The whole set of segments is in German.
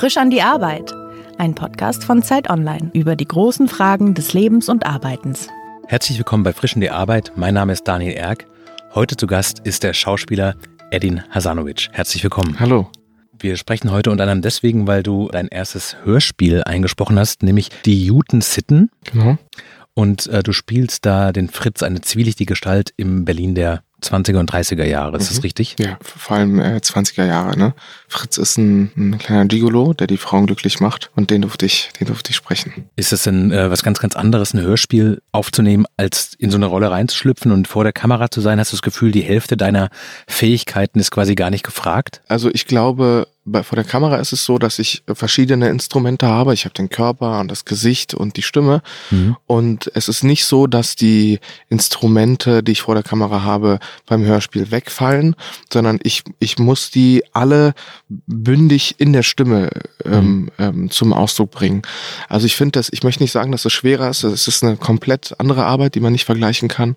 Frisch an die Arbeit. Ein Podcast von Zeit Online über die großen Fragen des Lebens und Arbeitens. Herzlich willkommen bei Frisch an die Arbeit. Mein Name ist Daniel Erck. Heute zu Gast ist der Schauspieler Edin Hasanovic. Herzlich willkommen. Hallo. Wir sprechen heute unter anderem deswegen, weil du dein erstes Hörspiel eingesprochen hast, nämlich die Juten Sitten. Genau. Und äh, du spielst da den Fritz, eine zwielichtige Gestalt im Berlin der 20er und 30er Jahre. Ist mhm. das richtig? Ja, vor allem äh, 20er Jahre. Ne? Fritz ist ein, ein, kleiner Gigolo, der die Frauen glücklich macht und den durfte ich, den durfte ich sprechen. Ist es denn äh, was ganz, ganz anderes, ein Hörspiel aufzunehmen, als in so eine Rolle reinzuschlüpfen und vor der Kamera zu sein? Hast du das Gefühl, die Hälfte deiner Fähigkeiten ist quasi gar nicht gefragt? Also ich glaube, bei, vor der Kamera ist es so, dass ich verschiedene Instrumente habe. Ich habe den Körper und das Gesicht und die Stimme. Mhm. Und es ist nicht so, dass die Instrumente, die ich vor der Kamera habe, beim Hörspiel wegfallen, sondern ich, ich muss die alle bündig in der Stimme ähm, mhm. ähm, zum Ausdruck bringen. Also ich finde das, ich möchte nicht sagen, dass es schwerer ist. Es ist eine komplett andere Arbeit, die man nicht vergleichen kann.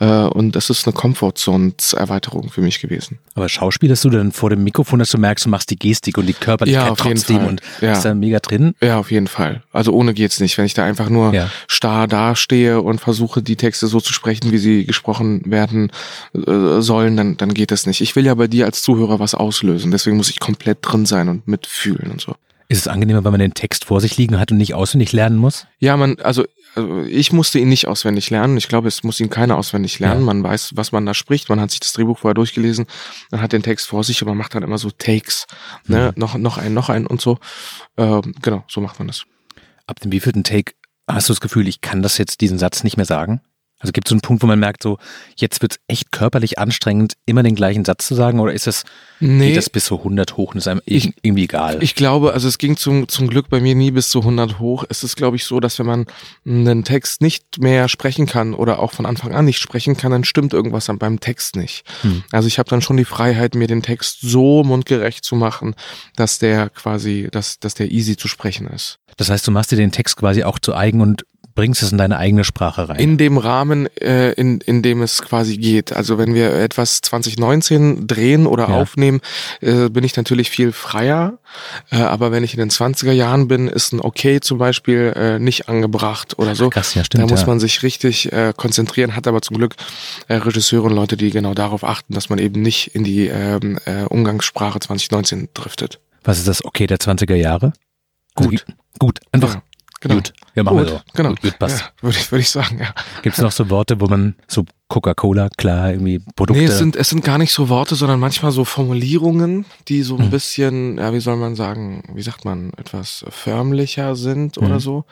Äh, und das ist eine Komfortzone-Erweiterung für mich gewesen. Aber schauspielst du denn vor dem Mikrofon, dass du merkst, du machst die Gestik und die Körperlichkeit ja, auf trotzdem jeden Fall. und ja. ist da mega drin? Ja, auf jeden Fall. Also ohne geht's nicht. Wenn ich da einfach nur ja. starr dastehe und versuche, die Texte so zu sprechen, wie sie gesprochen werden äh, sollen, dann, dann geht das nicht. Ich will ja bei dir als Zuhörer was auslösen. Deswegen muss ich komplett drin sein und mitfühlen und so. Ist es angenehmer, wenn man den Text vor sich liegen hat und nicht auswendig lernen muss? Ja, man, also, also ich musste ihn nicht auswendig lernen. Ich glaube, es muss ihn keiner auswendig lernen. Ja. Man weiß, was man da spricht. Man hat sich das Drehbuch vorher durchgelesen, man hat den Text vor sich und man macht dann immer so Takes, ne, mhm. noch, noch ein, noch ein und so. Ähm, genau, so macht man das. Ab dem wievielten Take hast du das Gefühl, ich kann das jetzt diesen Satz nicht mehr sagen? Also gibt es so einen Punkt, wo man merkt, so jetzt wird es echt körperlich anstrengend, immer den gleichen Satz zu sagen, oder ist das, nee, geht das bis zu 100 hoch und ist einem ich, irgendwie egal? Ich glaube, also es ging zum, zum Glück bei mir nie bis zu 100 hoch. Es ist, glaube ich, so, dass wenn man einen Text nicht mehr sprechen kann oder auch von Anfang an nicht sprechen kann, dann stimmt irgendwas beim Text nicht. Hm. Also ich habe dann schon die Freiheit, mir den Text so mundgerecht zu machen, dass der quasi, dass, dass der easy zu sprechen ist. Das heißt, du machst dir den Text quasi auch zu eigen und bringst es in deine eigene Sprache rein. In dem Rahmen, äh, in, in dem es quasi geht. Also wenn wir etwas 2019 drehen oder ja. aufnehmen, äh, bin ich natürlich viel freier. Äh, aber wenn ich in den 20er Jahren bin, ist ein Okay zum Beispiel äh, nicht angebracht oder so. Krass, ja, stimmt, da muss ja. man sich richtig äh, konzentrieren, hat aber zum Glück äh, Regisseure und Leute, die genau darauf achten, dass man eben nicht in die ähm, äh, Umgangssprache 2019 driftet. Was ist das Okay der 20er Jahre? Gut. Also, gut, einfach ja. Genau. Gut, ja, machen Gut, wir so. Genau. Gut, gut passt. Ja, würde ich, würde ich sagen, ja. Gibt es noch so Worte, wo man so Coca-Cola, klar, irgendwie Produkte. Nee, es sind, es sind gar nicht so Worte, sondern manchmal so Formulierungen, die so ein hm. bisschen, ja, wie soll man sagen, wie sagt man, etwas förmlicher sind hm. oder so,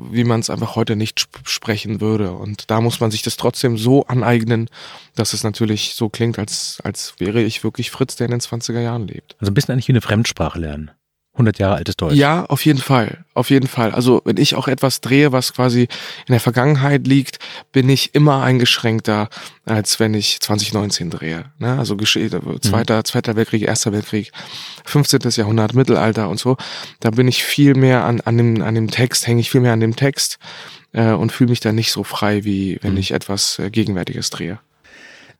wie man es einfach heute nicht sp sprechen würde. Und da muss man sich das trotzdem so aneignen, dass es natürlich so klingt, als, als wäre ich wirklich Fritz, der in den 20er Jahren lebt. Also ein bisschen eigentlich wie eine Fremdsprache lernen. 100 Jahre altes Deutsch. Ja, auf jeden Fall. Auf jeden Fall. Also, wenn ich auch etwas drehe, was quasi in der Vergangenheit liegt, bin ich immer eingeschränkter, als wenn ich 2019 drehe. Ne? Also, zweiter, mhm. zweiter Weltkrieg, erster Weltkrieg, 15. Jahrhundert, Mittelalter und so. Da bin ich viel mehr an, an, dem, an dem Text, hänge ich viel mehr an dem Text äh, und fühle mich da nicht so frei, wie wenn mhm. ich etwas äh, Gegenwärtiges drehe.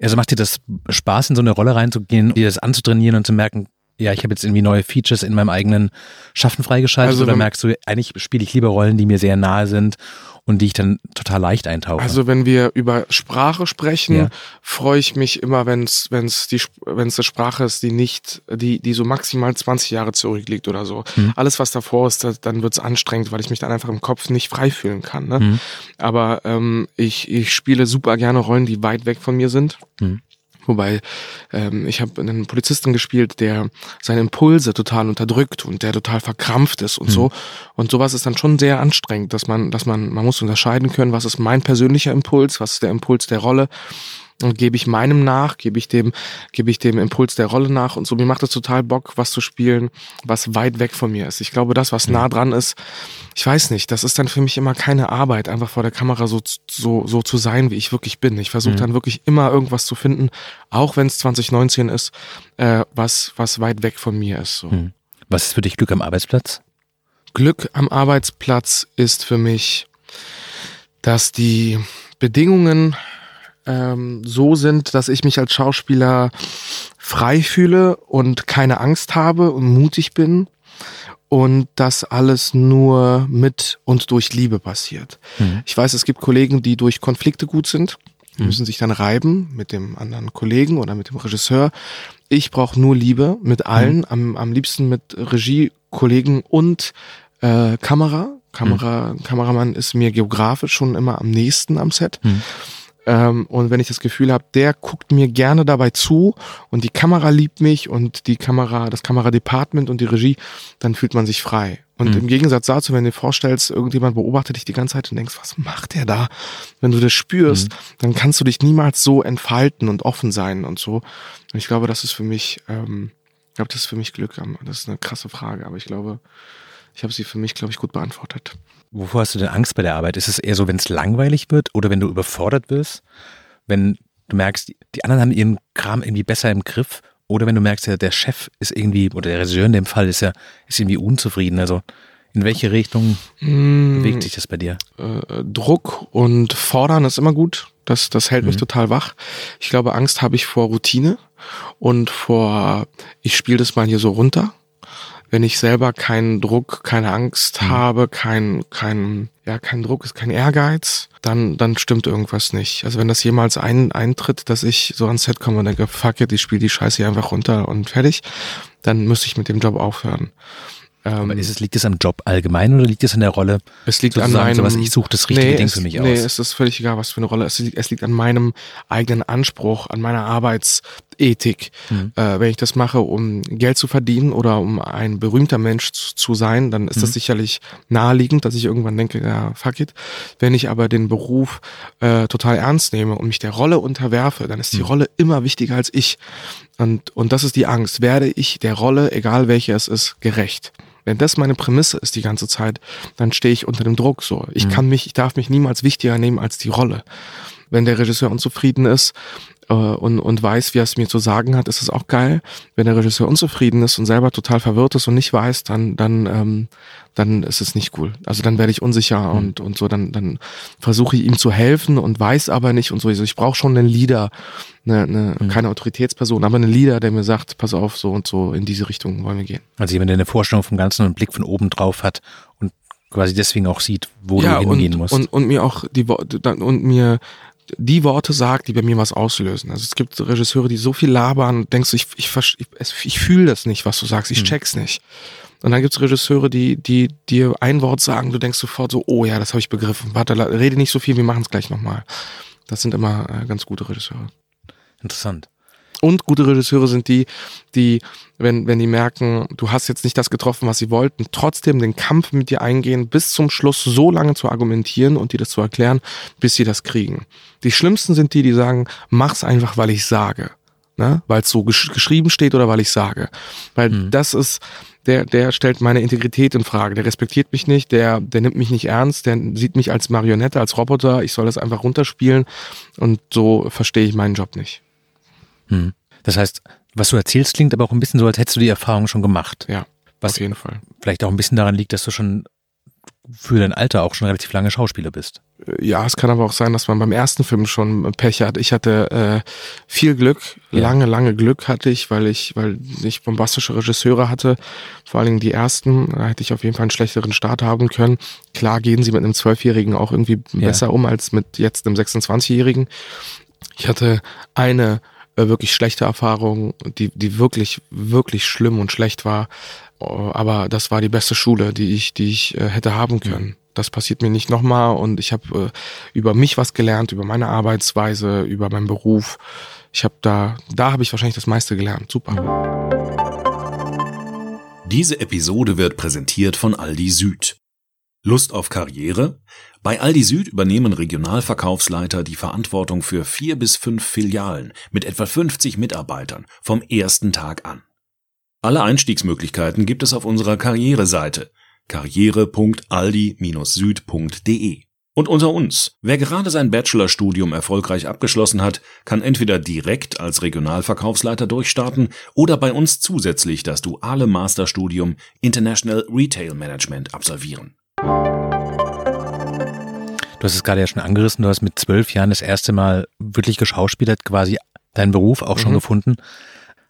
Also macht dir das Spaß, in so eine Rolle reinzugehen, dir das anzutrainieren und zu merken, ja, ich habe jetzt irgendwie neue Features in meinem eigenen Schaffen freigeschaltet also, oder merkst du, eigentlich spiele ich lieber Rollen, die mir sehr nahe sind und die ich dann total leicht eintauche? Also wenn wir über Sprache sprechen, ja. freue ich mich immer, wenn es wenn's die wenn es eine Sprache ist, die nicht die die so maximal 20 Jahre zurückliegt oder so. Mhm. Alles was davor ist, dann wird es anstrengend, weil ich mich dann einfach im Kopf nicht frei fühlen kann. Ne? Mhm. Aber ähm, ich ich spiele super gerne Rollen, die weit weg von mir sind. Mhm. Wobei ähm, ich habe einen Polizisten gespielt, der seine Impulse total unterdrückt und der total verkrampft ist und mhm. so. Und sowas ist dann schon sehr anstrengend, dass man, dass man, man muss unterscheiden können, was ist mein persönlicher Impuls, was ist der Impuls der Rolle und gebe ich meinem nach, gebe ich dem, gebe ich dem Impuls der Rolle nach und so. Mir macht es total Bock, was zu spielen, was weit weg von mir ist. Ich glaube, das, was nah dran ist, ich weiß nicht, das ist dann für mich immer keine Arbeit, einfach vor der Kamera so, so, so zu sein, wie ich wirklich bin. Ich versuche mhm. dann wirklich immer irgendwas zu finden, auch wenn es 2019 ist, äh, was, was weit weg von mir ist. So. Mhm. Was ist für dich Glück am Arbeitsplatz? Glück am Arbeitsplatz ist für mich, dass die Bedingungen ähm, so sind, dass ich mich als Schauspieler frei fühle und keine Angst habe und mutig bin und das alles nur mit und durch Liebe passiert. Mhm. Ich weiß, es gibt Kollegen, die durch Konflikte gut sind, die mhm. müssen sich dann reiben mit dem anderen Kollegen oder mit dem Regisseur. Ich brauche nur Liebe mit allen, mhm. am, am liebsten mit Regie, Kollegen und äh, Kamera. Kamera, mhm. Kameramann ist mir geografisch schon immer am nächsten am Set. Ähm, und wenn ich das Gefühl habe, der guckt mir gerne dabei zu und die Kamera liebt mich und die Kamera, das Kameradepartment und die Regie, dann fühlt man sich frei. Und mhm. im Gegensatz dazu, wenn du dir vorstellst, irgendjemand beobachtet dich die ganze Zeit und denkst, was macht der da? Wenn du das spürst, mhm. dann kannst du dich niemals so entfalten und offen sein und so. Und ich glaube, das ist für mich, ähm, ich glaube, das ist für mich Glück. Das ist eine krasse Frage, aber ich glaube, ich habe sie für mich, glaube ich, gut beantwortet. Wovor hast du denn Angst bei der Arbeit? Ist es eher so, wenn es langweilig wird oder wenn du überfordert wirst? Wenn du merkst, die anderen haben ihren Kram irgendwie besser im Griff oder wenn du merkst, ja, der Chef ist irgendwie, oder der Regisseur in dem Fall ist ja, ist irgendwie unzufrieden. Also in welche Richtung mmh, bewegt sich das bei dir? Äh, Druck und Fordern ist immer gut. Das, das hält mhm. mich total wach. Ich glaube, Angst habe ich vor Routine und vor, ich spiele das mal hier so runter wenn ich selber keinen Druck, keine Angst mhm. habe, kein, kein, ja, kein Druck ist kein Ehrgeiz, dann, dann stimmt irgendwas nicht. Also wenn das jemals ein, eintritt, dass ich so ans Set komme und denke, fuck it, ich spiele die Scheiße hier einfach runter und fertig, dann müsste ich mit dem Job aufhören. Aber ist es, liegt es am Job allgemein oder liegt es an der Rolle? Es liegt an meinem, sowas, ich suche das richtige nee, Ding für mich aus. Nee, es ist völlig egal, was für eine Rolle. Es liegt, es liegt an meinem eigenen Anspruch, an meiner Arbeitsethik. Mhm. Äh, wenn ich das mache, um Geld zu verdienen oder um ein berühmter Mensch zu, zu sein, dann ist mhm. das sicherlich naheliegend, dass ich irgendwann denke, ja, fuck it. Wenn ich aber den Beruf äh, total ernst nehme und mich der Rolle unterwerfe, dann ist die mhm. Rolle immer wichtiger als ich. Und, und das ist die Angst. Werde ich der Rolle, egal welche es ist, gerecht? Wenn das meine Prämisse ist die ganze Zeit, dann stehe ich unter dem Druck so. Ich mhm. kann mich, ich darf mich niemals wichtiger nehmen als die Rolle. Wenn der Regisseur unzufrieden ist äh, und, und weiß, wie er es mir zu sagen hat, ist es auch geil. Wenn der Regisseur unzufrieden ist und selber total verwirrt ist und nicht weiß, dann, dann, ähm, dann ist es nicht cool. Also dann werde ich unsicher mhm. und, und so, dann, dann versuche ich ihm zu helfen und weiß aber nicht und so. Also ich brauche schon einen Leader, eine, eine, mhm. keine Autoritätsperson, aber einen Leader, der mir sagt, pass auf, so und so in diese Richtung wollen wir gehen. Also jemand, der eine Vorstellung vom Ganzen und einen Blick von oben drauf hat und quasi deswegen auch sieht, wo ja, du hingehen und, musst. Und, und mir auch die und mir die Worte sagt, die bei mir was auslösen. Also es gibt Regisseure, die so viel labern und denkst du, ich, ich, ich, ich fühle das nicht, was du sagst, ich hm. check's nicht. Und dann gibt's Regisseure, die, die dir ein Wort sagen, du denkst sofort so, oh ja, das habe ich begriffen. Warte, rede nicht so viel, wir machen es gleich nochmal. Das sind immer äh, ganz gute Regisseure. Interessant. Und gute Regisseure sind die, die, wenn, wenn die merken, du hast jetzt nicht das getroffen, was sie wollten, trotzdem den Kampf mit dir eingehen, bis zum Schluss so lange zu argumentieren und dir das zu erklären, bis sie das kriegen. Die schlimmsten sind die, die sagen, mach's einfach, weil ich sage. Ne? Weil es so gesch geschrieben steht oder weil ich sage. Weil mhm. das ist, der, der stellt meine Integrität in Frage. Der respektiert mich nicht, der, der nimmt mich nicht ernst, der sieht mich als Marionette, als Roboter. Ich soll das einfach runterspielen und so verstehe ich meinen Job nicht. Hm. Das heißt, was du erzählst, klingt aber auch ein bisschen so, als hättest du die Erfahrung schon gemacht. Ja, was auf jeden Fall. Vielleicht auch ein bisschen daran liegt, dass du schon für dein Alter auch schon relativ lange Schauspieler bist. Äh, ja, es kann aber auch sein, dass man beim ersten Film schon Pech hat. Ich hatte äh, viel Glück, ja. lange, lange Glück hatte ich, weil ich, weil ich bombastische Regisseure hatte. Vor allen Dingen die ersten, da hätte ich auf jeden Fall einen schlechteren Start haben können. Klar gehen sie mit einem Zwölfjährigen auch irgendwie ja. besser um als mit jetzt einem 26-Jährigen. Ich hatte eine äh, wirklich schlechte Erfahrung, die, die wirklich, wirklich schlimm und schlecht war. Äh, aber das war die beste Schule, die ich, die ich äh, hätte haben können. Das passiert mir nicht nochmal und ich habe äh, über mich was gelernt, über meine Arbeitsweise, über meinen Beruf. Ich habe da, da habe ich wahrscheinlich das meiste gelernt. Super. Diese Episode wird präsentiert von Aldi Süd. Lust auf Karriere? Bei Aldi Süd übernehmen Regionalverkaufsleiter die Verantwortung für vier bis fünf Filialen mit etwa 50 Mitarbeitern vom ersten Tag an. Alle Einstiegsmöglichkeiten gibt es auf unserer Karriereseite karriere.aldi-süd.de. Und unter uns, wer gerade sein Bachelorstudium erfolgreich abgeschlossen hat, kann entweder direkt als Regionalverkaufsleiter durchstarten oder bei uns zusätzlich das duale Masterstudium International Retail Management absolvieren. Du hast es gerade ja schon angerissen, du hast mit zwölf Jahren das erste Mal wirklich geschauspielert, quasi deinen Beruf auch schon mhm. gefunden.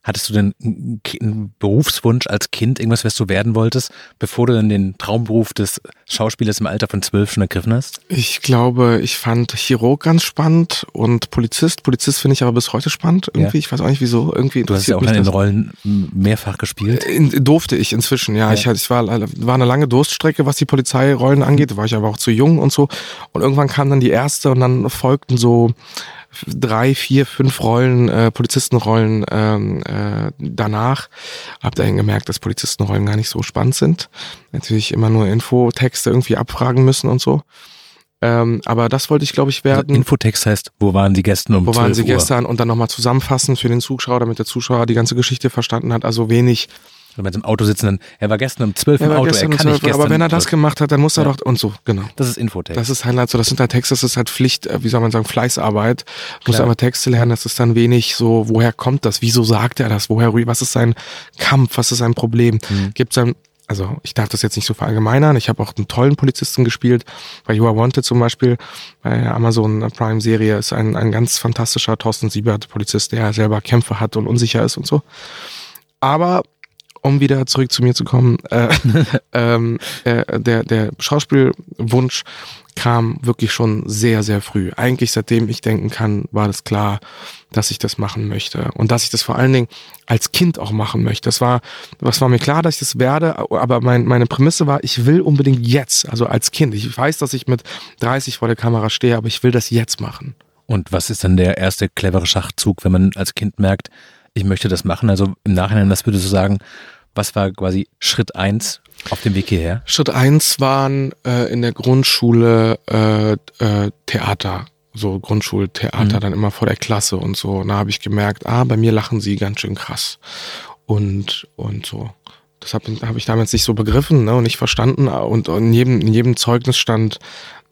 Hattest du denn einen Berufswunsch als Kind, irgendwas, was du werden wolltest, bevor du dann den Traumberuf des Schauspielers im Alter von zwölf schon ergriffen hast? Ich glaube, ich fand Chirurg ganz spannend und Polizist. Polizist finde ich aber bis heute spannend. Irgendwie, ja. ich weiß auch nicht wieso. Irgendwie du hast ja auch in den Rollen mehrfach gespielt. In, durfte ich inzwischen, ja. ja. Ich, ich war, war eine lange Durststrecke, was die Polizeirollen angeht. Da war ich aber auch zu jung und so. Und irgendwann kam dann die erste und dann folgten so drei, vier, fünf Rollen, äh, Polizistenrollen ähm, äh, danach. Hab dann gemerkt, dass Polizistenrollen gar nicht so spannend sind. Natürlich immer nur Infotexte irgendwie abfragen müssen und so. Ähm, aber das wollte ich, glaube ich, werden. Also Infotext heißt, wo waren Sie gestern um Wo waren Sie Uhr? gestern und dann nochmal zusammenfassen für den Zuschauer, damit der Zuschauer die ganze Geschichte verstanden hat. Also wenig wenn man im Auto sitzen, dann, er war gestern um 12 im Auto, er kann um 12, nicht gestern. Aber wenn er das gemacht hat, dann muss er ja. doch, und so, genau. Das ist Infotext. Das ist halt so, das sind halt Texte, das ist halt Pflicht, äh, wie soll man sagen, Fleißarbeit. Du musst aber Texte lernen, das ist dann wenig so, woher kommt das, wieso sagt er das, woher, was ist sein Kampf, was ist sein Problem, mhm. gibt es dann also ich darf das jetzt nicht so verallgemeinern. Ich habe auch einen tollen Polizisten gespielt. Bei You Are Wanted zum Beispiel, bei der Amazon Prime Serie ist ein, ein ganz fantastischer Thorsten Siebert Polizist, der selber Kämpfe hat und unsicher ist und so. Aber um wieder zurück zu mir zu kommen, äh, ähm, äh, der, der Schauspielwunsch kam wirklich schon sehr, sehr früh. Eigentlich seitdem ich denken kann, war das klar, dass ich das machen möchte. Und dass ich das vor allen Dingen als Kind auch machen möchte. Das war, was war mir klar, dass ich das werde, aber mein, meine Prämisse war, ich will unbedingt jetzt, also als Kind. Ich weiß, dass ich mit 30 vor der Kamera stehe, aber ich will das jetzt machen. Und was ist dann der erste clevere Schachzug, wenn man als Kind merkt, ich möchte das machen? Also im Nachhinein, was würdest du sagen, was war quasi Schritt eins auf dem Weg hierher? Schritt eins waren äh, in der Grundschule äh, äh, Theater. So Grundschultheater, mhm. dann immer vor der Klasse und so. Und da habe ich gemerkt, ah, bei mir lachen sie ganz schön krass. Und, und so. Das habe hab ich damals nicht so begriffen ne, und nicht verstanden. Und in jedem, in jedem Zeugnis stand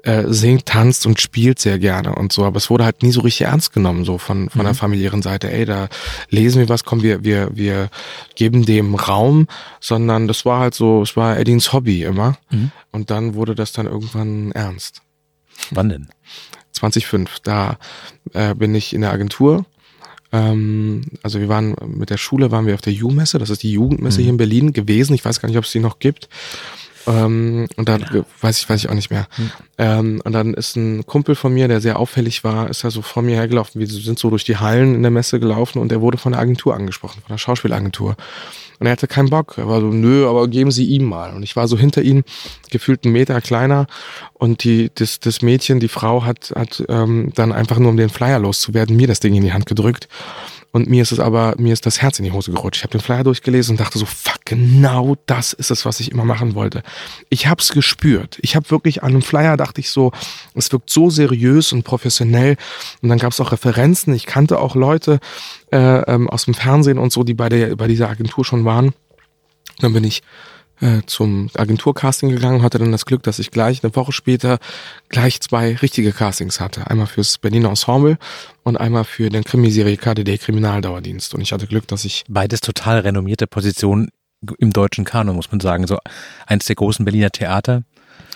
äh, singt, tanzt und spielt sehr gerne und so, aber es wurde halt nie so richtig ernst genommen, so von, von mhm. der familiären Seite, ey, da lesen wir was, kommen wir, wir, wir geben dem Raum, sondern das war halt so, es war Edins Hobby immer. Mhm. Und dann wurde das dann irgendwann ernst. Wann denn? 2005, da äh, bin ich in der Agentur ähm, also wir waren mit der Schule waren wir auf der Ju-Messe, das ist die Jugendmesse mhm. hier in Berlin gewesen. Ich weiß gar nicht, ob es die noch gibt. Ähm, und dann ja. weiß ich, weiß ich auch nicht mehr. Hm. Ähm, und dann ist ein Kumpel von mir, der sehr auffällig war, ist er so vor mir hergelaufen. Wir sind so durch die Hallen in der Messe gelaufen und er wurde von der Agentur angesprochen, von der Schauspielagentur. Und er hatte keinen Bock. Er war so, nö, aber geben Sie ihm mal. Und ich war so hinter ihm, gefühlt einen Meter kleiner. Und die, das, das Mädchen, die Frau hat, hat ähm, dann einfach nur, um den Flyer loszuwerden, mir das Ding in die Hand gedrückt. Und mir ist es aber, mir ist das Herz in die Hose gerutscht. Ich habe den Flyer durchgelesen und dachte so, fuck, genau das ist es, was ich immer machen wollte. Ich habe es gespürt. Ich habe wirklich an einem Flyer dachte ich so, es wirkt so seriös und professionell. Und dann gab es auch Referenzen. Ich kannte auch Leute äh, ähm, aus dem Fernsehen und so, die bei der bei dieser Agentur schon waren. Dann bin ich äh, zum Agenturcasting gegangen, hatte dann das Glück, dass ich gleich eine Woche später gleich zwei richtige Castings hatte. Einmal fürs Berliner Ensemble und einmal für den Krimiserie KDD Kriminaldauerdienst. Und ich hatte Glück, dass ich... Beides total renommierte Positionen im deutschen Kanon, muss man sagen. So eins der großen Berliner Theater.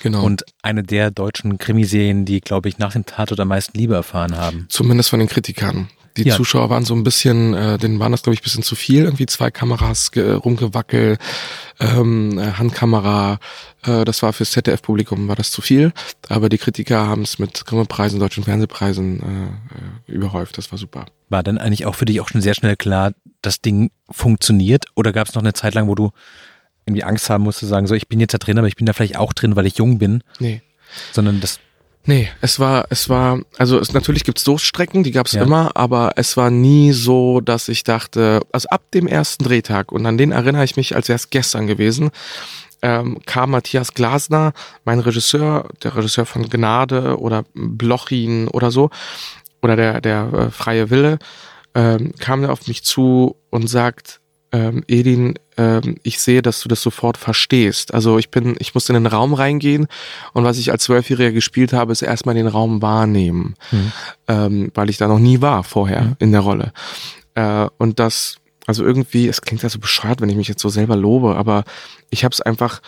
Genau. Und eine der deutschen Krimiserien, die, glaube ich, nach dem Tatort am meisten Liebe erfahren haben. Zumindest von den Kritikern. Die ja. Zuschauer waren so ein bisschen, äh, denen waren das, glaube ich, bisschen zu viel. Irgendwie zwei Kameras, rumgewackel, ähm, äh, Handkamera. Äh, das war fürs ZDF-Publikum war das zu viel. Aber die Kritiker haben es mit Grimme-Preisen, deutschen Fernsehpreisen äh, äh, überhäuft. Das war super. War dann eigentlich auch für dich auch schon sehr schnell klar, das Ding funktioniert? Oder gab es noch eine Zeit lang, wo du irgendwie Angst haben musst zu sagen, so ich bin jetzt da drin, aber ich bin da vielleicht auch drin, weil ich jung bin? Nee. Sondern das Nee, es war, es war, also es, natürlich gibt's Durststrecken, die gab's ja. immer, aber es war nie so, dass ich dachte, also ab dem ersten Drehtag, und an den erinnere ich mich, als wäre es gestern gewesen, ähm, kam Matthias Glasner, mein Regisseur, der Regisseur von Gnade oder Blochin oder so, oder der, der äh, freie Wille, ähm, kam er auf mich zu und sagt, ähm, Edin, ähm, ich sehe, dass du das sofort verstehst. Also ich bin, ich musste in den Raum reingehen und was ich als Zwölfjähriger gespielt habe, ist erstmal den Raum wahrnehmen, mhm. ähm, weil ich da noch nie war vorher mhm. in der Rolle. Äh, und das, also irgendwie, es klingt ja so bescheuert, wenn ich mich jetzt so selber lobe, aber ich habe es einfach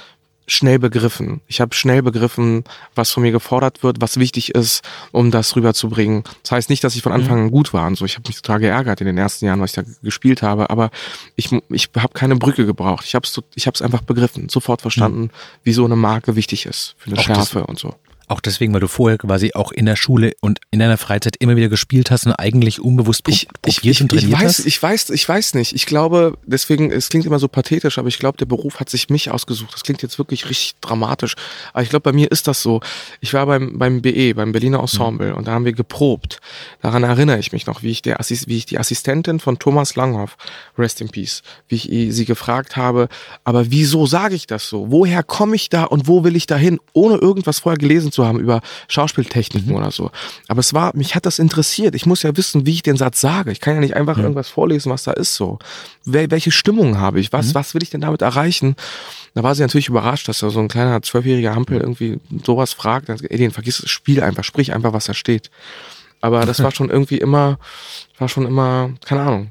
schnell begriffen. Ich habe schnell begriffen, was von mir gefordert wird, was wichtig ist, um das rüberzubringen. Das heißt nicht, dass ich von mhm. Anfang an gut war und so. Ich habe mich total geärgert in den ersten Jahren, was ich da gespielt habe, aber ich, ich habe keine Brücke gebraucht. Ich habe es ich hab's einfach begriffen, sofort verstanden, mhm. wie so eine Marke wichtig ist für eine Auch Schärfe und so. Auch deswegen, weil du vorher quasi auch in der Schule und in deiner Freizeit immer wieder gespielt hast und eigentlich unbewusst ich, probiert ich, ich, und trainiert ich weiß, hast? Ich weiß, ich weiß nicht. Ich glaube, deswegen, es klingt immer so pathetisch, aber ich glaube, der Beruf hat sich mich ausgesucht. Das klingt jetzt wirklich richtig dramatisch. Aber ich glaube, bei mir ist das so. Ich war beim, beim BE, beim Berliner Ensemble mhm. und da haben wir geprobt. Daran erinnere ich mich noch, wie ich, der Assist, wie ich die Assistentin von Thomas Langhoff, Rest in Peace, wie ich sie gefragt habe, aber wieso sage ich das so? Woher komme ich da und wo will ich da hin, ohne irgendwas vorher gelesen zu haben über Schauspieltechniken mhm. oder so. Aber es war, mich hat das interessiert. Ich muss ja wissen, wie ich den Satz sage. Ich kann ja nicht einfach mhm. irgendwas vorlesen, was da ist so. Wel welche Stimmung habe ich? Was, mhm. was will ich denn damit erreichen? Da war sie natürlich überrascht, dass da so ein kleiner zwölfjähriger Hampel irgendwie sowas fragt. Dann, ey, den vergiss das Spiel einfach, sprich einfach, was da steht. Aber das war schon irgendwie immer, war schon immer, keine Ahnung,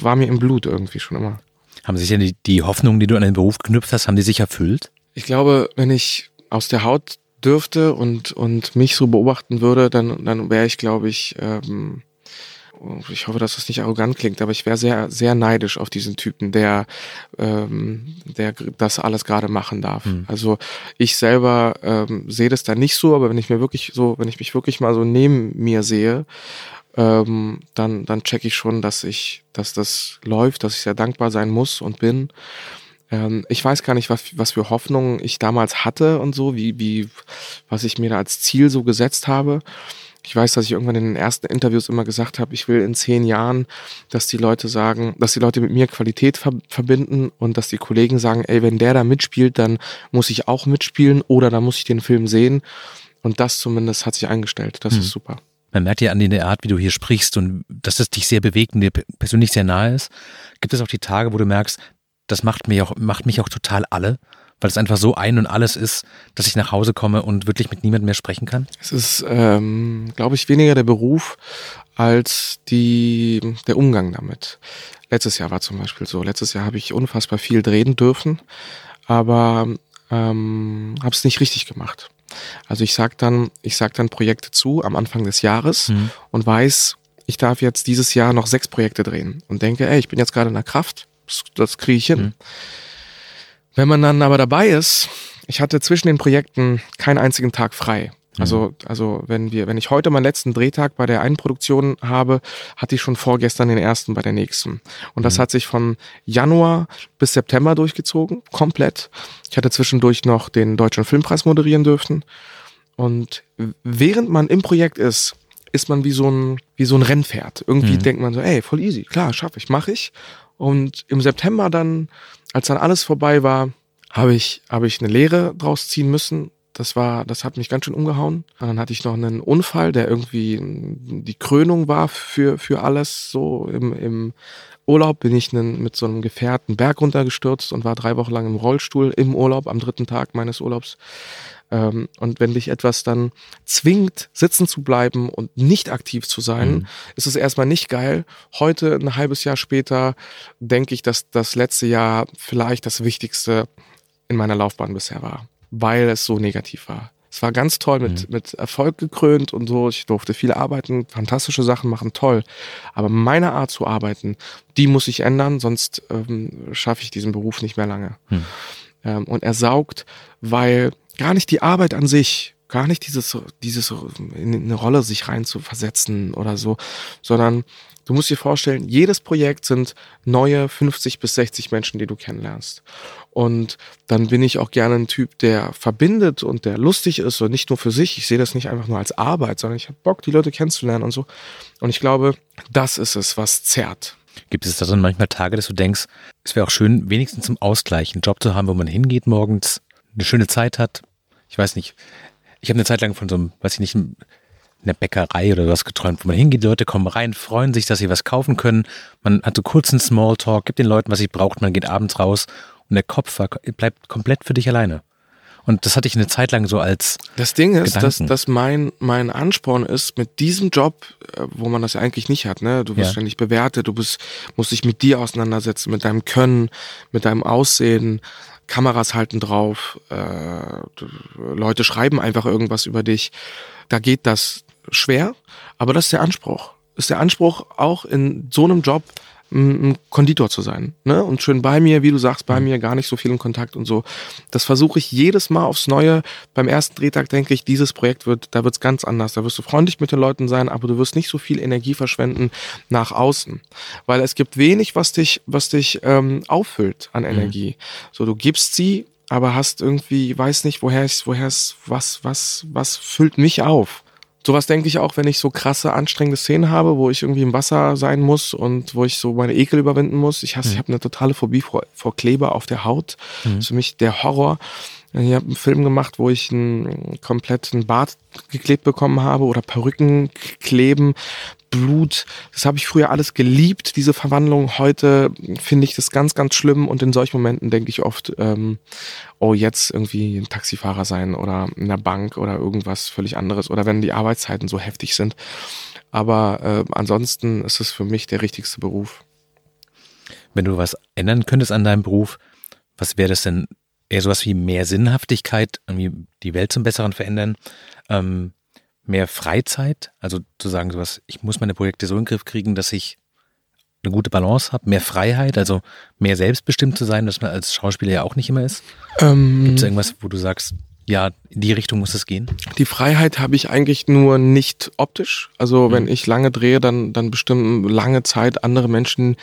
war mir im Blut irgendwie schon immer. Haben sich denn die, die Hoffnungen, die du an den Beruf geknüpft hast, haben die sich erfüllt? Ich glaube, wenn ich aus der Haut dürfte und, und mich so beobachten würde, dann, dann wäre ich, glaube ich, ähm, ich hoffe, dass das nicht arrogant klingt, aber ich wäre sehr, sehr neidisch auf diesen Typen, der, ähm, der das alles gerade machen darf. Mhm. Also ich selber ähm, sehe das da nicht so, aber wenn ich mir wirklich so, wenn ich mich wirklich mal so neben mir sehe, ähm, dann, dann checke ich schon, dass ich, dass das läuft, dass ich sehr dankbar sein muss und bin. Ähm, ich weiß gar nicht, was, was für Hoffnungen ich damals hatte und so, wie, wie, was ich mir da als Ziel so gesetzt habe. Ich weiß, dass ich irgendwann in den ersten Interviews immer gesagt habe, ich will in zehn Jahren, dass die Leute sagen, dass die Leute mit mir Qualität ver verbinden und dass die Kollegen sagen, ey, wenn der da mitspielt, dann muss ich auch mitspielen oder dann muss ich den Film sehen. Und das zumindest hat sich eingestellt. Das hm. ist super. Man merkt ja an der Art, wie du hier sprichst und dass es dich sehr bewegt und dir persönlich sehr nahe ist. Gibt es auch die Tage, wo du merkst, das macht mich auch, macht mich auch total alle, weil es einfach so ein und alles ist, dass ich nach Hause komme und wirklich mit niemandem mehr sprechen kann? Es ist, ähm, glaube ich, weniger der Beruf als die, der Umgang damit. Letztes Jahr war zum Beispiel so. Letztes Jahr habe ich unfassbar viel drehen dürfen, aber ähm, habe es nicht richtig gemacht. Also ich sag dann, ich sag dann Projekte zu am Anfang des Jahres mhm. und weiß, ich darf jetzt dieses Jahr noch sechs Projekte drehen und denke, ey, ich bin jetzt gerade in der Kraft, das, das kriege ich hin. Mhm. Wenn man dann aber dabei ist, ich hatte zwischen den Projekten keinen einzigen Tag frei. Also, mhm. also wenn wir, wenn ich heute meinen letzten Drehtag bei der einen Produktion habe, hatte ich schon vorgestern den ersten bei der nächsten. Und das mhm. hat sich von Januar bis September durchgezogen, komplett. Ich hatte zwischendurch noch den Deutschen Filmpreis moderieren dürfen. Und während man im Projekt ist, ist man wie so ein, wie so ein Rennpferd. Irgendwie mhm. denkt man so, ey, voll easy, klar, schaffe ich, mache ich. Und im September dann, als dann alles vorbei war, habe ich, habe ich eine Lehre draus ziehen müssen. Das war, das hat mich ganz schön umgehauen. Und dann hatte ich noch einen Unfall, der irgendwie die Krönung war für, für alles. So im, im Urlaub bin ich einen, mit so einem Gefährt einen Berg runtergestürzt und war drei Wochen lang im Rollstuhl im Urlaub, am dritten Tag meines Urlaubs. Ähm, und wenn dich etwas dann zwingt, sitzen zu bleiben und nicht aktiv zu sein, mhm. ist es erstmal nicht geil. Heute, ein halbes Jahr später, denke ich, dass das letzte Jahr vielleicht das Wichtigste in meiner Laufbahn bisher war, weil es so negativ war. Es war ganz toll, mit, mhm. mit Erfolg gekrönt und so. Ich durfte viel arbeiten, fantastische Sachen machen, toll. Aber meine Art zu arbeiten, die muss ich ändern, sonst ähm, schaffe ich diesen Beruf nicht mehr lange. Mhm. Ähm, und er saugt, weil gar nicht die Arbeit an sich, gar nicht dieses, dieses in eine Rolle sich rein zu versetzen oder so, sondern du musst dir vorstellen, jedes Projekt sind neue 50 bis 60 Menschen, die du kennenlernst. Und dann bin ich auch gerne ein Typ, der verbindet und der lustig ist und nicht nur für sich. Ich sehe das nicht einfach nur als Arbeit, sondern ich habe Bock, die Leute kennenzulernen und so. Und ich glaube, das ist es, was zerrt. Gibt es da dann manchmal Tage, dass du denkst, es wäre auch schön, wenigstens zum Ausgleich einen Job zu haben, wo man hingeht morgens, eine schöne Zeit hat, ich weiß nicht, ich habe eine Zeit lang von so einem, weiß ich nicht, einer Bäckerei oder was geträumt, wo man hingeht, die Leute kommen rein, freuen sich, dass sie was kaufen können. Man hat so kurzen Smalltalk, gibt den Leuten, was sie braucht, man geht abends raus und der Kopf bleibt komplett für dich alleine. Und das hatte ich eine Zeit lang so als. Das Ding ist, dass, dass mein, mein Ansporn ist, mit diesem Job, äh, wo man das ja eigentlich nicht hat, ne? Du wirst ja. ständig bewertet, du bist, musst dich mit dir auseinandersetzen, mit deinem Können, mit deinem Aussehen, Kameras halten drauf, äh, Leute schreiben einfach irgendwas über dich. Da geht das schwer, aber das ist der Anspruch. Das ist der Anspruch auch in so einem Job ein Konditor zu sein. Ne? Und schön bei mir, wie du sagst, bei mhm. mir gar nicht so viel in Kontakt und so. Das versuche ich jedes Mal aufs Neue. Beim ersten Drehtag denke ich, dieses Projekt wird, da wird's ganz anders. Da wirst du freundlich mit den Leuten sein, aber du wirst nicht so viel Energie verschwenden nach außen. Weil es gibt wenig, was dich, was dich ähm, auffüllt an mhm. Energie. Mhm. So, du gibst sie, aber hast irgendwie, weiß nicht, woher es, woher es, was, was, was füllt mich auf? Sowas denke ich auch, wenn ich so krasse, anstrengende Szenen habe, wo ich irgendwie im Wasser sein muss und wo ich so meine Ekel überwinden muss. Ich hasse, mhm. ich habe eine totale Phobie vor, vor Kleber auf der Haut. Mhm. Das ist für mich der Horror. Ich habe einen Film gemacht, wo ich einen kompletten Bart geklebt bekommen habe oder Perücken kleben, Blut. Das habe ich früher alles geliebt, diese Verwandlung. Heute finde ich das ganz, ganz schlimm und in solchen Momenten denke ich oft, ähm, oh, jetzt irgendwie ein Taxifahrer sein oder in der Bank oder irgendwas völlig anderes oder wenn die Arbeitszeiten so heftig sind. Aber äh, ansonsten ist es für mich der richtigste Beruf. Wenn du was ändern könntest an deinem Beruf, was wäre das denn? Eher sowas wie mehr Sinnhaftigkeit, irgendwie die Welt zum Besseren verändern, ähm, mehr Freizeit, also zu sagen sowas, ich muss meine Projekte so in den Griff kriegen, dass ich eine gute Balance habe, mehr Freiheit, also mehr selbstbestimmt zu sein, dass man als Schauspieler ja auch nicht immer ist? Ähm, Gibt es irgendwas, wo du sagst, ja, in die Richtung muss es gehen? Die Freiheit habe ich eigentlich nur nicht optisch. Also mhm. wenn ich lange drehe, dann, dann bestimmen lange Zeit andere Menschen,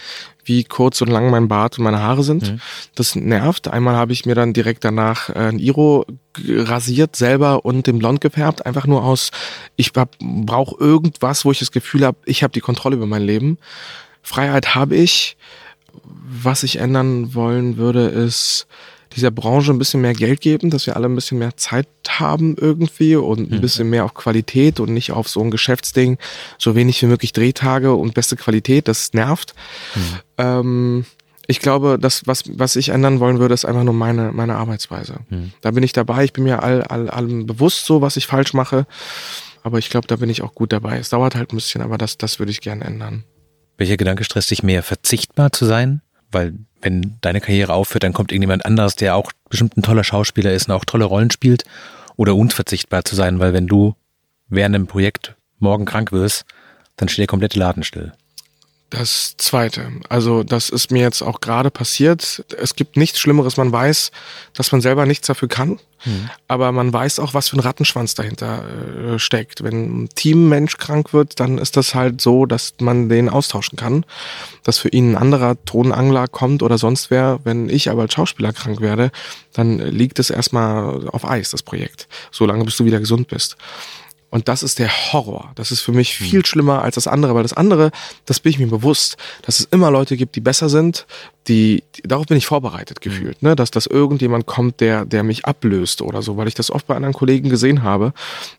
wie kurz und lang mein Bart und meine Haare sind. Mhm. Das nervt. Einmal habe ich mir dann direkt danach äh, ein Iro rasiert selber und den Blond gefärbt. Einfach nur aus, ich brauche irgendwas, wo ich das Gefühl habe, ich habe die Kontrolle über mein Leben. Freiheit habe ich. Was ich ändern wollen würde, ist dieser Branche ein bisschen mehr Geld geben, dass wir alle ein bisschen mehr Zeit haben irgendwie und ein mhm. bisschen mehr auf Qualität und nicht auf so ein Geschäftsding, so wenig wie möglich Drehtage und beste Qualität, das nervt. Mhm. Ähm, ich glaube, das, was, was ich ändern wollen würde, ist einfach nur meine, meine Arbeitsweise. Mhm. Da bin ich dabei, ich bin mir all, all, allem bewusst so, was ich falsch mache. Aber ich glaube, da bin ich auch gut dabei. Es dauert halt ein bisschen, aber das, das würde ich gerne ändern. Welcher Gedanke stresst dich mehr, verzichtbar zu sein? Weil wenn deine Karriere aufhört, dann kommt irgendjemand anderes, der auch bestimmt ein toller Schauspieler ist und auch tolle Rollen spielt. Oder unverzichtbar zu sein, weil wenn du während einem Projekt morgen krank wirst, dann steht der komplette Laden still. Das zweite. Also, das ist mir jetzt auch gerade passiert. Es gibt nichts Schlimmeres. Man weiß, dass man selber nichts dafür kann. Mhm. Aber man weiß auch, was für ein Rattenschwanz dahinter äh, steckt. Wenn ein Teammensch krank wird, dann ist das halt so, dass man den austauschen kann. Dass für ihn ein anderer Tonangler kommt oder sonst wer. Wenn ich aber als Schauspieler krank werde, dann liegt es erstmal auf Eis, das Projekt. Solange bis du wieder gesund bist. Und das ist der Horror. Das ist für mich hm. viel schlimmer als das andere, weil das andere, das bin ich mir bewusst, dass es immer Leute gibt, die besser sind, die, die darauf bin ich vorbereitet hm. gefühlt, ne, dass das irgendjemand kommt, der, der mich ablöst oder so, weil ich das oft bei anderen Kollegen gesehen habe,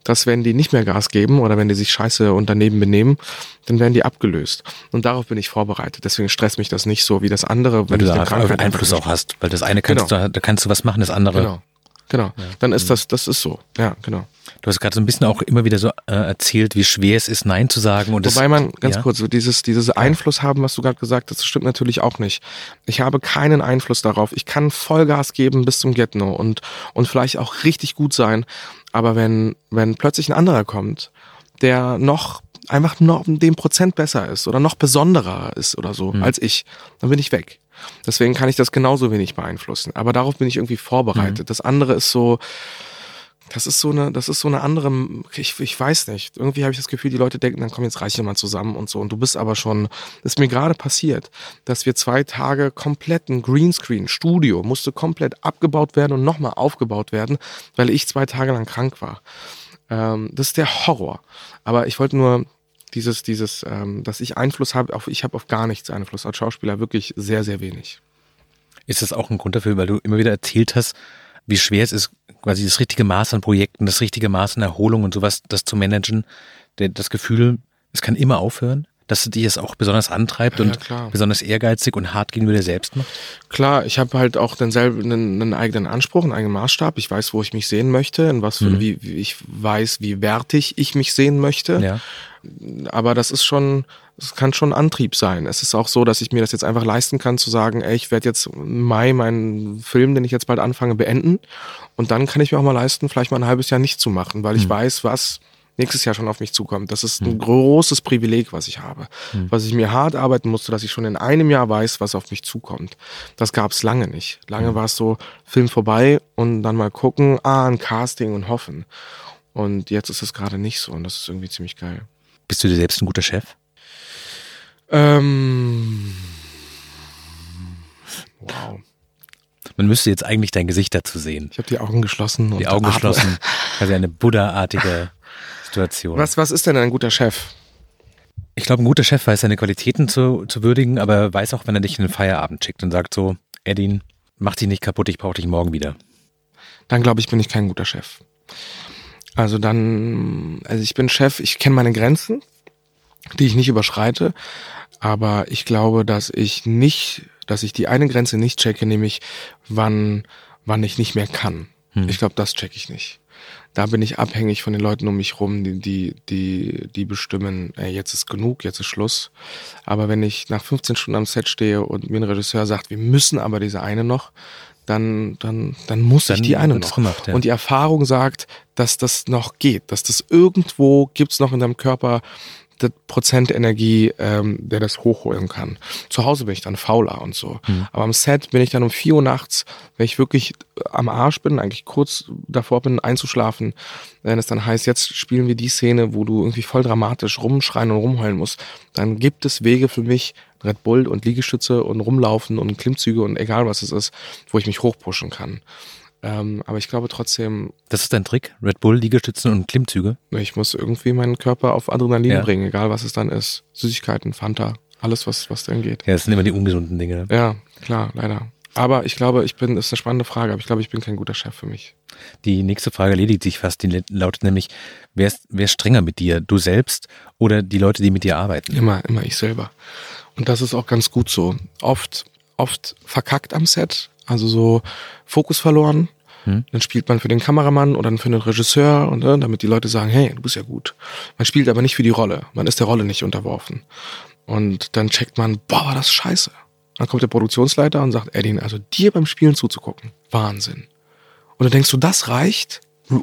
dass wenn die nicht mehr Gas geben oder wenn die sich scheiße und daneben benehmen, dann werden die abgelöst. Und darauf bin ich vorbereitet. Deswegen stresst mich das nicht so wie das andere, wenn weil du da Einfluss auch hast, weil das eine kannst genau. du, da kannst du was machen, das andere. Genau. Genau. Ja. Dann ist hm. das, das ist so. Ja, genau. Du hast gerade so ein bisschen auch immer wieder so äh, erzählt, wie schwer es ist, Nein zu sagen. Und Wobei man, ganz ja? kurz, so dieses, dieses Einfluss haben, was du gerade gesagt hast, das stimmt natürlich auch nicht. Ich habe keinen Einfluss darauf. Ich kann Vollgas geben bis zum Get-No und, und vielleicht auch richtig gut sein. Aber wenn, wenn plötzlich ein anderer kommt, der noch einfach noch dem Prozent besser ist oder noch besonderer ist oder so mhm. als ich, dann bin ich weg. Deswegen kann ich das genauso wenig beeinflussen. Aber darauf bin ich irgendwie vorbereitet. Mhm. Das andere ist so, das ist so eine, das ist so eine andere, ich, ich weiß nicht. Irgendwie habe ich das Gefühl, die Leute denken, dann komm, jetzt reichen wir mal zusammen und so. Und du bist aber schon, das ist mir gerade passiert, dass wir zwei Tage komplett ein Greenscreen, Studio, musste komplett abgebaut werden und nochmal aufgebaut werden, weil ich zwei Tage lang krank war. Ähm, das ist der Horror. Aber ich wollte nur dieses, dieses, ähm, dass ich Einfluss habe, auf, ich habe auf gar nichts Einfluss als Schauspieler, wirklich sehr, sehr wenig. Ist das auch ein Grund dafür, weil du immer wieder erzählt hast, wie schwer es ist, quasi das richtige Maß an Projekten, das richtige Maß an Erholung und sowas, das zu managen. Das Gefühl, es kann immer aufhören, dass dich es auch besonders antreibt ja, und ja, besonders ehrgeizig und hart gegenüber dir selbst macht? Klar, ich habe halt auch denselben einen, einen, eigenen Anspruch, einen eigenen Maßstab. Ich weiß, wo ich mich sehen möchte, in was für, mhm. wie, wie ich weiß, wie wertig ich mich sehen möchte. Ja. Aber das ist schon, es kann schon Antrieb sein. Es ist auch so, dass ich mir das jetzt einfach leisten kann, zu sagen, ey, ich werde jetzt im Mai meinen Film, den ich jetzt bald anfange, beenden. Und dann kann ich mir auch mal leisten, vielleicht mal ein halbes Jahr nicht zu machen, weil ich mhm. weiß, was nächstes Jahr schon auf mich zukommt. Das ist ein mhm. großes Privileg, was ich habe. Mhm. Was ich mir hart arbeiten musste, dass ich schon in einem Jahr weiß, was auf mich zukommt. Das gab es lange nicht. Lange mhm. war es so, Film vorbei und dann mal gucken, ah, ein Casting und hoffen. Und jetzt ist es gerade nicht so und das ist irgendwie ziemlich geil. Bist du dir selbst ein guter Chef? Ähm, wow. Man müsste jetzt eigentlich dein Gesicht dazu sehen. Ich habe die Augen geschlossen. Die Augen geschlossen. Also eine Buddha-artige Situation. Was, was ist denn ein guter Chef? Ich glaube, ein guter Chef weiß seine Qualitäten zu, zu würdigen, aber weiß auch, wenn er dich in den Feierabend schickt und sagt so, Edin, mach dich nicht kaputt, ich brauche dich morgen wieder. Dann glaube ich, bin ich kein guter Chef. Also dann, also ich bin Chef, ich kenne meine Grenzen, die ich nicht überschreite, aber ich glaube, dass ich nicht, dass ich die eine Grenze nicht checke, nämlich wann, wann ich nicht mehr kann. Hm. Ich glaube, das checke ich nicht da bin ich abhängig von den Leuten um mich rum, die, die, die, die bestimmen, ey, jetzt ist genug, jetzt ist Schluss. Aber wenn ich nach 15 Stunden am Set stehe und mir ein Regisseur sagt, wir müssen aber diese eine noch, dann, dann, dann muss dann ich die eine noch. Gemacht, ja. Und die Erfahrung sagt, dass das noch geht, dass das irgendwo gibt's noch in deinem Körper Prozent Energie, ähm, der das hochholen kann. Zu Hause bin ich dann fauler und so. Mhm. Aber am Set bin ich dann um vier Uhr nachts, wenn ich wirklich am Arsch bin, eigentlich kurz davor bin einzuschlafen, wenn es dann heißt, jetzt spielen wir die Szene, wo du irgendwie voll dramatisch rumschreien und rumheulen musst, dann gibt es Wege für mich, Red Bull und Liegestütze und rumlaufen und Klimmzüge und egal was es ist, wo ich mich hochpushen kann. Ähm, aber ich glaube trotzdem. Das ist dein Trick? Red Bull, Liegestützen und Klimmzüge? Ich muss irgendwie meinen Körper auf Adrenalin ja. bringen, egal was es dann ist. Süßigkeiten, Fanta, alles, was, was denn geht. Ja, das sind immer die ungesunden Dinge. Ne? Ja, klar, leider. Aber ich glaube, ich bin, das ist eine spannende Frage, aber ich glaube, ich bin kein guter Chef für mich. Die nächste Frage erledigt sich fast, die lautet nämlich, wer ist, wer ist strenger mit dir? Du selbst oder die Leute, die mit dir arbeiten? Immer, immer ich selber. Und das ist auch ganz gut so. Oft, oft verkackt am Set, also so Fokus verloren. Hm. Dann spielt man für den Kameramann oder für den Regisseur und äh, damit die Leute sagen, hey, du bist ja gut. Man spielt aber nicht für die Rolle. Man ist der Rolle nicht unterworfen. Und dann checkt man, boah, war das scheiße. Dann kommt der Produktionsleiter und sagt, Edin, also dir beim Spielen zuzugucken, Wahnsinn. Und dann denkst du, das reicht?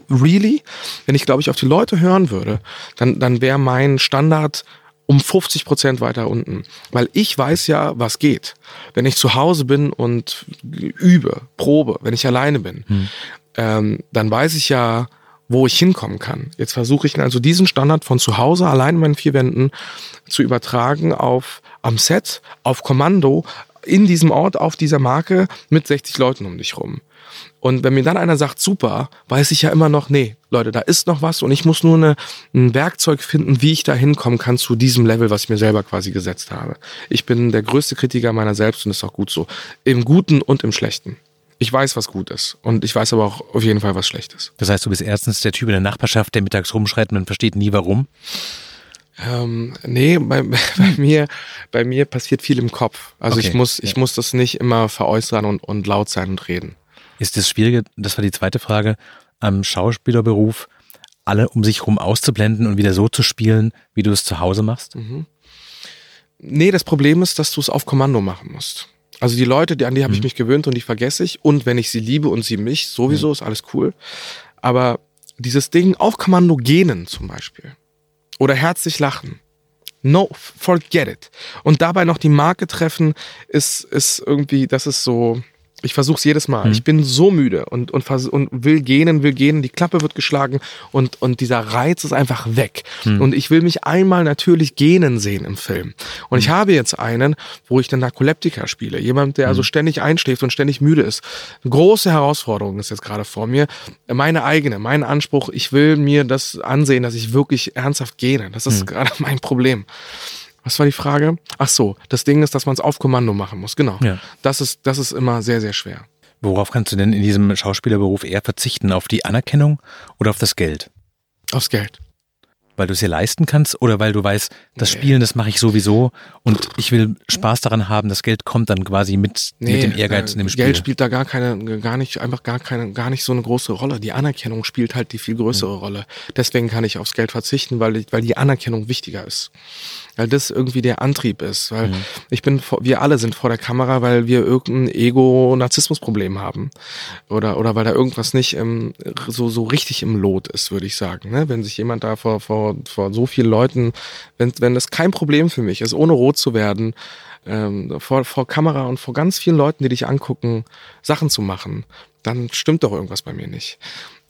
Really? Wenn ich, glaube ich, auf die Leute hören würde, dann, dann wäre mein Standard um 50 Prozent weiter unten. Weil ich weiß ja, was geht. Wenn ich zu Hause bin und übe, probe, wenn ich alleine bin, hm. ähm, dann weiß ich ja, wo ich hinkommen kann. Jetzt versuche ich also diesen Standard von zu Hause allein in meinen vier Wänden zu übertragen auf am Set, auf Kommando, in diesem Ort, auf dieser Marke mit 60 Leuten um dich rum. Und wenn mir dann einer sagt, super, weiß ich ja immer noch, nee, Leute, da ist noch was und ich muss nur eine, ein Werkzeug finden, wie ich da hinkommen kann zu diesem Level, was ich mir selber quasi gesetzt habe. Ich bin der größte Kritiker meiner selbst und ist auch gut so. Im Guten und im Schlechten. Ich weiß, was gut ist. Und ich weiß aber auch auf jeden Fall, was schlecht ist. Das heißt, du bist erstens der Typ in der Nachbarschaft, der mittags rumschreit und man versteht nie warum? Ähm, nee, bei, bei, mir, bei mir passiert viel im Kopf. Also okay. ich muss, ich ja. muss das nicht immer veräußern und, und laut sein und reden. Ist das Schwierige, das war die zweite Frage, am Schauspielerberuf alle um sich herum auszublenden und wieder so zu spielen, wie du es zu Hause machst? Mhm. Nee, das Problem ist, dass du es auf Kommando machen musst. Also die Leute, an die habe ich mhm. mich gewöhnt und die vergesse ich. Und wenn ich sie liebe und sie mich, sowieso mhm. ist alles cool. Aber dieses Ding auf Kommando gähnen zum Beispiel. Oder herzlich lachen. No, forget it. Und dabei noch die Marke treffen, ist, ist irgendwie, das ist so, ich versuche es jedes Mal. Mhm. Ich bin so müde und, und, und will gehen, will gehen. Die Klappe wird geschlagen und, und dieser Reiz ist einfach weg. Mhm. Und ich will mich einmal natürlich gähnen sehen im Film. Und mhm. ich habe jetzt einen, wo ich den Narkoleptiker spiele. Jemand, der also mhm. ständig einschläft und ständig müde ist. Eine große Herausforderung ist jetzt gerade vor mir. Meine eigene, mein Anspruch. Ich will mir das ansehen, dass ich wirklich ernsthaft gähne. Das ist mhm. gerade mein Problem. Was war die Frage? Ach so, das Ding ist, dass man es auf Kommando machen muss. Genau. Ja. Das ist, das ist immer sehr, sehr schwer. Worauf kannst du denn in diesem Schauspielerberuf eher verzichten? Auf die Anerkennung oder auf das Geld? Aufs Geld. Weil du es dir leisten kannst oder weil du weißt, das nee. Spielen, das mache ich sowieso und ich will Spaß daran haben, das Geld kommt dann quasi mit, nee, mit dem Ehrgeiz in dem Spiel. Geld spielt da gar keine, gar nicht, einfach gar keine, gar nicht so eine große Rolle. Die Anerkennung spielt halt die viel größere mhm. Rolle. Deswegen kann ich aufs Geld verzichten, weil, weil die Anerkennung wichtiger ist. Weil das irgendwie der Antrieb ist. Weil mhm. ich bin, wir alle sind vor der Kamera, weil wir irgendein Ego-Narzissmus-Problem haben. Oder, oder weil da irgendwas nicht im, so, so richtig im Lot ist, würde ich sagen. Ne? Wenn sich jemand da vor, vor, vor so vielen Leuten, wenn, wenn das kein Problem für mich ist, ohne rot zu werden, ähm, vor, vor Kamera und vor ganz vielen Leuten, die dich angucken, Sachen zu machen, dann stimmt doch irgendwas bei mir nicht.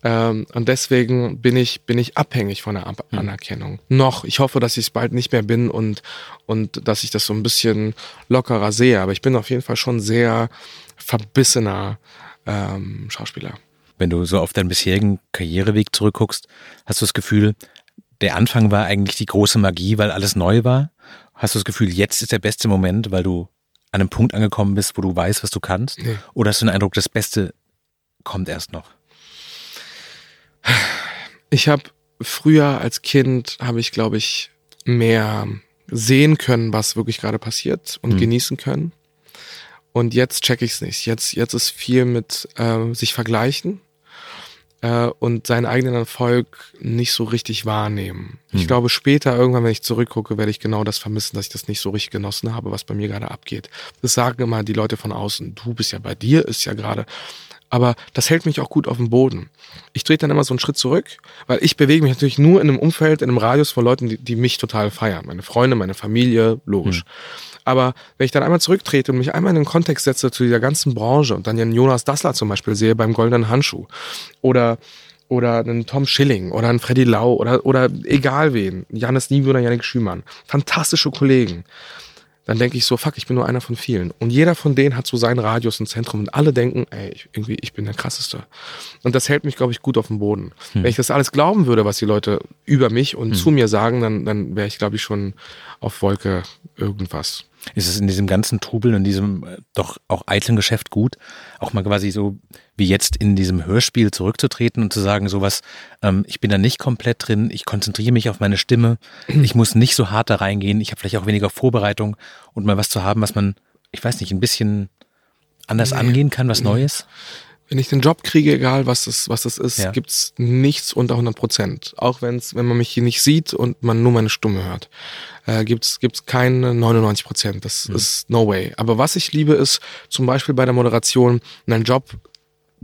Ähm, und deswegen bin ich, bin ich abhängig von der Ab hm. Anerkennung. Noch. Ich hoffe, dass ich es bald nicht mehr bin und, und dass ich das so ein bisschen lockerer sehe. Aber ich bin auf jeden Fall schon sehr verbissener ähm, Schauspieler. Wenn du so auf deinen bisherigen Karriereweg zurückguckst, hast du das Gefühl, der Anfang war eigentlich die große Magie, weil alles neu war? Hast du das Gefühl, jetzt ist der beste Moment, weil du an einem Punkt angekommen bist, wo du weißt, was du kannst? Nee. Oder hast du den Eindruck, das Beste kommt erst noch? Ich habe früher als Kind, habe ich, glaube ich, mehr sehen können, was wirklich gerade passiert und mhm. genießen können. Und jetzt check ich es nicht. Jetzt, jetzt ist viel mit äh, sich vergleichen äh, und seinen eigenen Erfolg nicht so richtig wahrnehmen. Mhm. Ich glaube, später, irgendwann, wenn ich zurückgucke, werde ich genau das vermissen, dass ich das nicht so richtig genossen habe, was bei mir gerade abgeht. Das sagen immer die Leute von außen. Du bist ja bei dir, ist ja gerade aber das hält mich auch gut auf dem Boden. Ich trete dann immer so einen Schritt zurück, weil ich bewege mich natürlich nur in einem Umfeld, in einem Radius von Leuten, die, die mich total feiern. Meine Freunde, meine Familie, logisch. Mhm. Aber wenn ich dann einmal zurücktrete und mich einmal in den Kontext setze zu dieser ganzen Branche und dann den Jonas Dassler zum Beispiel sehe beim Goldenen Handschuh oder oder einen Tom Schilling oder einen Freddy Lau oder, oder egal wen, Janis Niebuhr oder Janik Schümann. Fantastische Kollegen dann denke ich so, fuck, ich bin nur einer von vielen. Und jeder von denen hat so seinen Radius und Zentrum und alle denken, ey, ich, irgendwie, ich bin der krasseste. Und das hält mich, glaube ich, gut auf dem Boden. Hm. Wenn ich das alles glauben würde, was die Leute über mich und hm. zu mir sagen, dann, dann wäre ich, glaube ich, schon auf Wolke irgendwas ist es in diesem ganzen Trubel und diesem äh, doch auch eitlen Geschäft gut, auch mal quasi so wie jetzt in diesem Hörspiel zurückzutreten und zu sagen, sowas, ähm, ich bin da nicht komplett drin, ich konzentriere mich auf meine Stimme, ich muss nicht so hart da reingehen, ich habe vielleicht auch weniger Vorbereitung und mal was zu haben, was man, ich weiß nicht, ein bisschen anders nee. angehen kann, was Neues? Wenn ich den Job kriege, egal was das, was das ist, ja. gibt's nichts unter 100 Prozent. Auch wenn's, wenn man mich hier nicht sieht und man nur meine Stimme hört, äh, gibt's gibt's keine 99 Prozent. Das mhm. ist no way. Aber was ich liebe, ist zum Beispiel bei der Moderation einen Job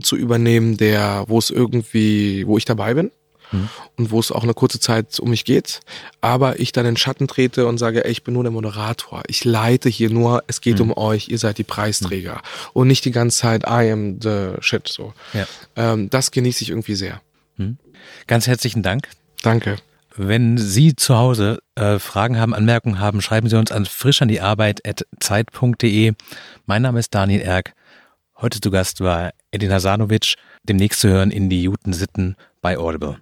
zu übernehmen, der, wo es irgendwie, wo ich dabei bin mhm. und wo es auch eine kurze Zeit um mich geht, aber ich dann in den Schatten trete und sage, ey, ich bin nur der Moderator, ich leite hier nur, es geht mhm. um euch, ihr seid die Preisträger mhm. und nicht die ganze Zeit, I am the shit, so. Ja. Ähm, das genieße ich irgendwie sehr. Mhm. Ganz herzlichen Dank. Danke. Wenn Sie zu Hause äh, Fragen haben, Anmerkungen haben, schreiben Sie uns an frisch an die Arbeit at zeit.de. Mein Name ist Daniel Erk. Heute zu Gast war Edina Sanovic, demnächst zu hören in die Juten Sitten bei Audible.